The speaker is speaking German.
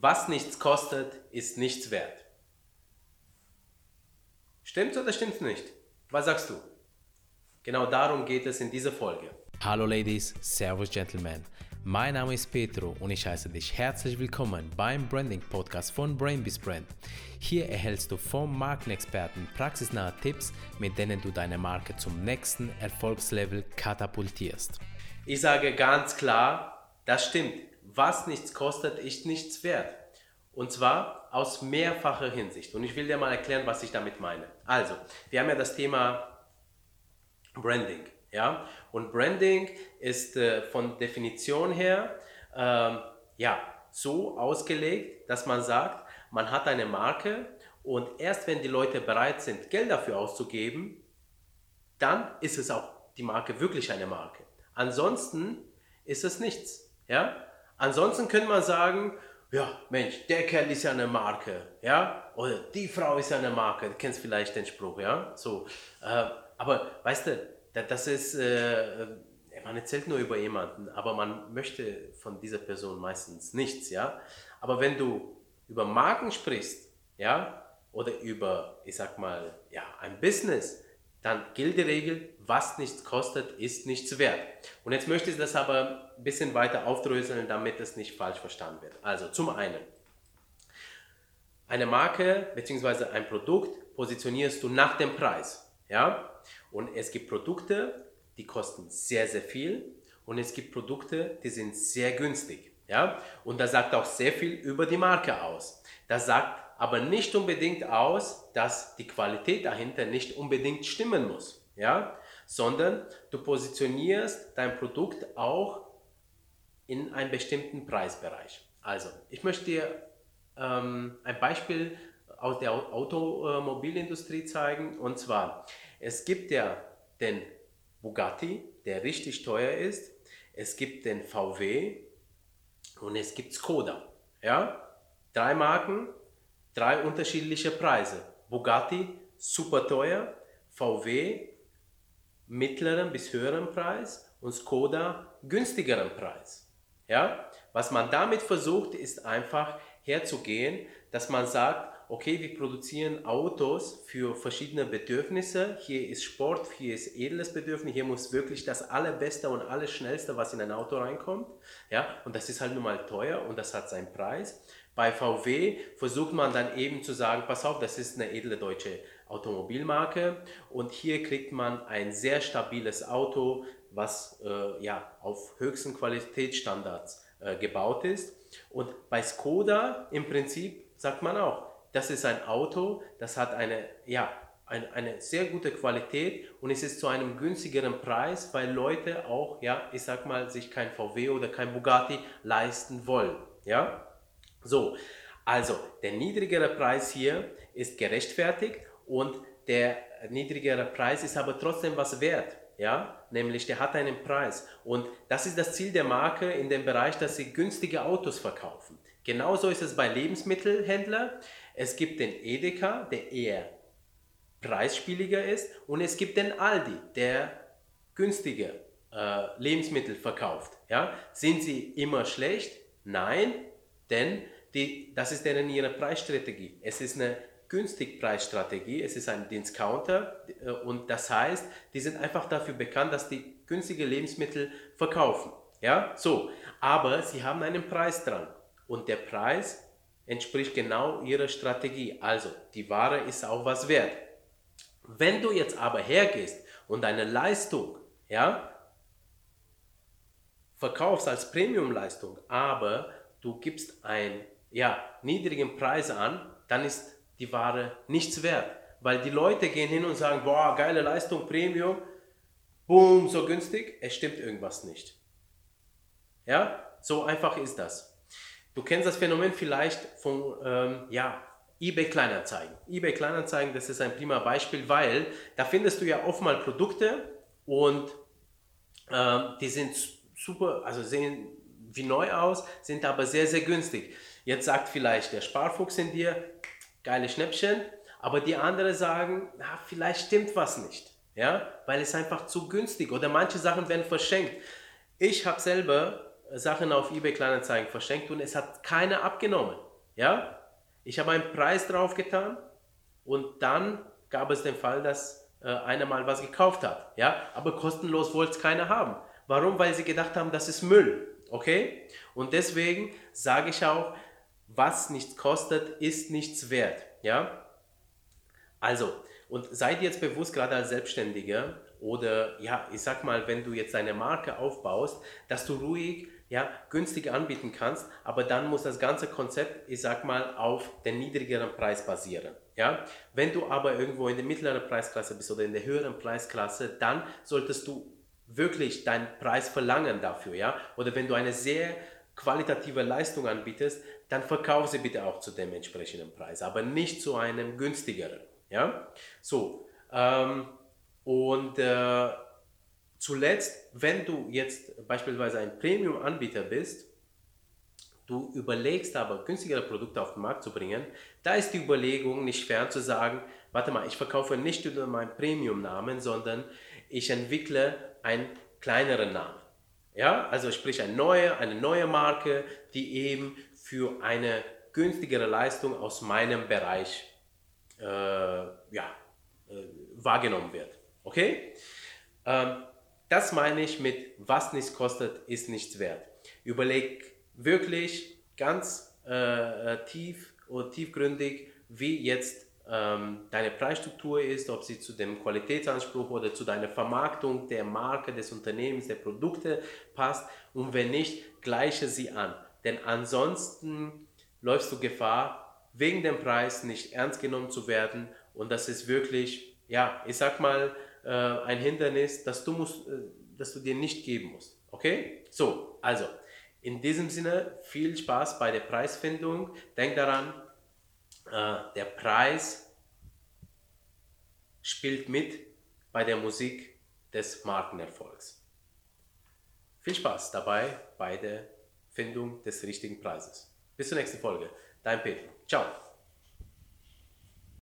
was nichts kostet, ist nichts wert. Stimmt's oder stimmt's nicht? Was sagst du? Genau darum geht es in dieser Folge. Hallo Ladies, Servus Gentlemen. Mein Name ist Petro und ich heiße dich herzlich willkommen beim Branding Podcast von Brainbees Brand. Hier erhältst du vom Markenexperten praxisnahe Tipps, mit denen du deine Marke zum nächsten Erfolgslevel katapultierst. Ich sage ganz klar, das stimmt. Was nichts kostet, ist nichts wert. Und zwar aus mehrfacher Hinsicht. Und ich will dir mal erklären, was ich damit meine. Also, wir haben ja das Thema Branding. Ja? Und Branding ist äh, von Definition her ähm, ja, so ausgelegt, dass man sagt, man hat eine Marke und erst wenn die Leute bereit sind, Geld dafür auszugeben, dann ist es auch die Marke wirklich eine Marke. Ansonsten ist es nichts. Ja? Ansonsten könnte man sagen, ja, Mensch, der Kerl ist ja eine Marke, ja, oder die Frau ist ja eine Marke, du kennst vielleicht den Spruch, ja, so. Äh, aber weißt du, das ist, äh, man erzählt nur über jemanden, aber man möchte von dieser Person meistens nichts, ja. Aber wenn du über Marken sprichst, ja, oder über, ich sag mal, ja, ein Business, dann gilt die Regel, was nichts kostet, ist nichts wert. Und jetzt möchte ich das aber ein bisschen weiter aufdröseln, damit es nicht falsch verstanden wird. Also zum einen, eine Marke bzw. ein Produkt positionierst du nach dem Preis. Ja? Und es gibt Produkte, die kosten sehr, sehr viel und es gibt Produkte, die sind sehr günstig. Ja? Und das sagt auch sehr viel über die Marke aus. Das sagt aber nicht unbedingt aus, dass die Qualität dahinter nicht unbedingt stimmen muss, ja, sondern du positionierst dein Produkt auch in einem bestimmten Preisbereich. Also, ich möchte dir ähm, ein Beispiel aus der Automobilindustrie zeigen und zwar, es gibt ja den Bugatti, der richtig teuer ist, es gibt den VW und es gibt Skoda. Ja? Drei Marken, drei unterschiedliche Preise. Bugatti super teuer, VW mittleren bis höheren Preis und Skoda günstigeren Preis. Ja? Was man damit versucht, ist einfach herzugehen, dass man sagt, okay, wir produzieren Autos für verschiedene Bedürfnisse. Hier ist Sport, hier ist edles Bedürfnis, hier muss wirklich das allerbeste und alles schnellste, was in ein Auto reinkommt. Ja, und das ist halt nun mal teuer und das hat seinen Preis. Bei VW versucht man dann eben zu sagen, pass auf, das ist eine edle deutsche Automobilmarke und hier kriegt man ein sehr stabiles Auto, was äh, ja auf höchsten Qualitätsstandards äh, gebaut ist. Und bei Skoda im Prinzip sagt man auch, das ist ein Auto, das hat eine, ja, eine, eine sehr gute Qualität und es ist zu einem günstigeren Preis, weil Leute auch, ja, ich sag mal, sich kein VW oder kein Bugatti leisten wollen. Ja? So, also der niedrigere Preis hier ist gerechtfertigt und der niedrigere Preis ist aber trotzdem was wert. Ja, nämlich der hat einen Preis. Und das ist das Ziel der Marke in dem Bereich, dass sie günstige Autos verkaufen. Genauso ist es bei Lebensmittelhändlern. Es gibt den Edeka, der eher preisspieliger ist, und es gibt den Aldi, der günstige äh, Lebensmittel verkauft. Ja? Sind sie immer schlecht? Nein, denn die, das ist deren ihre Preisstrategie. Es ist eine günstig Preisstrategie, es ist ein Discounter äh, und das heißt, die sind einfach dafür bekannt, dass die günstige Lebensmittel verkaufen. Ja, so, aber sie haben einen Preis dran und der Preis entspricht genau ihrer Strategie. Also, die Ware ist auch was wert. Wenn du jetzt aber hergehst und eine Leistung, ja, verkaufst als Premium-Leistung, aber du gibst einen ja, niedrigen Preis an, dann ist die Ware nichts wert. Weil die Leute gehen hin und sagen, boah, geile Leistung, Premium, boom, so günstig, es stimmt irgendwas nicht. Ja, so einfach ist das. Du kennst das Phänomen vielleicht von, ähm, ja, eBay Kleinanzeigen. eBay Kleinanzeigen, das ist ein prima Beispiel, weil da findest du ja oft mal Produkte und ähm, die sind super, also sehen wie neu aus, sind aber sehr, sehr günstig. Jetzt sagt vielleicht der Sparfuchs in dir, geile Schnäppchen, aber die anderen sagen, na, vielleicht stimmt was nicht, ja, weil es einfach zu günstig oder manche Sachen werden verschenkt. Ich habe selber Sachen auf eBay Kleinanzeigen verschenkt und es hat keiner abgenommen. Ja, ich habe einen Preis drauf getan und dann gab es den Fall, dass äh, einer mal was gekauft hat. Ja, aber kostenlos wollte es keiner haben. Warum? Weil sie gedacht haben, das ist Müll. Okay? Und deswegen sage ich auch, was nichts kostet, ist nichts wert. Ja? Also, und seid jetzt bewusst, gerade als Selbstständiger oder ja, ich sag mal, wenn du jetzt deine Marke aufbaust, dass du ruhig ja, günstig anbieten kannst, aber dann muss das ganze Konzept, ich sag mal, auf den niedrigeren Preis basieren. Ja? Wenn du aber irgendwo in der mittleren Preisklasse bist oder in der höheren Preisklasse, dann solltest du wirklich deinen Preis verlangen dafür. Ja? Oder wenn du eine sehr qualitative Leistung anbietest, dann verkauf sie bitte auch zu dem entsprechenden Preis, aber nicht zu einem günstigeren. Ja? So, ähm, und äh, zuletzt, wenn du jetzt beispielsweise ein Premium-Anbieter bist, du überlegst aber günstigere Produkte auf den Markt zu bringen, da ist die Überlegung nicht fern zu sagen, warte mal, ich verkaufe nicht unter meinem Premium-Namen, sondern ich entwickle einen kleineren Namen. Ja, also sprich eine neue, eine neue Marke, die eben für eine günstigere Leistung aus meinem Bereich äh, ja, äh, wahrgenommen wird. Okay? Ähm, das meine ich mit, was nichts kostet, ist nichts wert. Überleg wirklich ganz äh, äh tief oder tiefgründig, wie jetzt ähm, deine Preisstruktur ist, ob sie zu dem Qualitätsanspruch oder zu deiner Vermarktung der Marke, des Unternehmens, der Produkte passt und wenn nicht, gleiche sie an. Denn ansonsten läufst du Gefahr, wegen dem Preis nicht ernst genommen zu werden und das ist wirklich, ja, ich sag mal, äh, ein Hindernis, das du, musst, äh, das du dir nicht geben musst. Okay? So, also, in diesem Sinne viel Spaß bei der Preisfindung. Denk daran, äh, der Preis spielt mit bei der Musik des Markenerfolgs. Viel Spaß dabei bei der Findung des richtigen Preises. Bis zur nächsten Folge. Dein Peter. Ciao.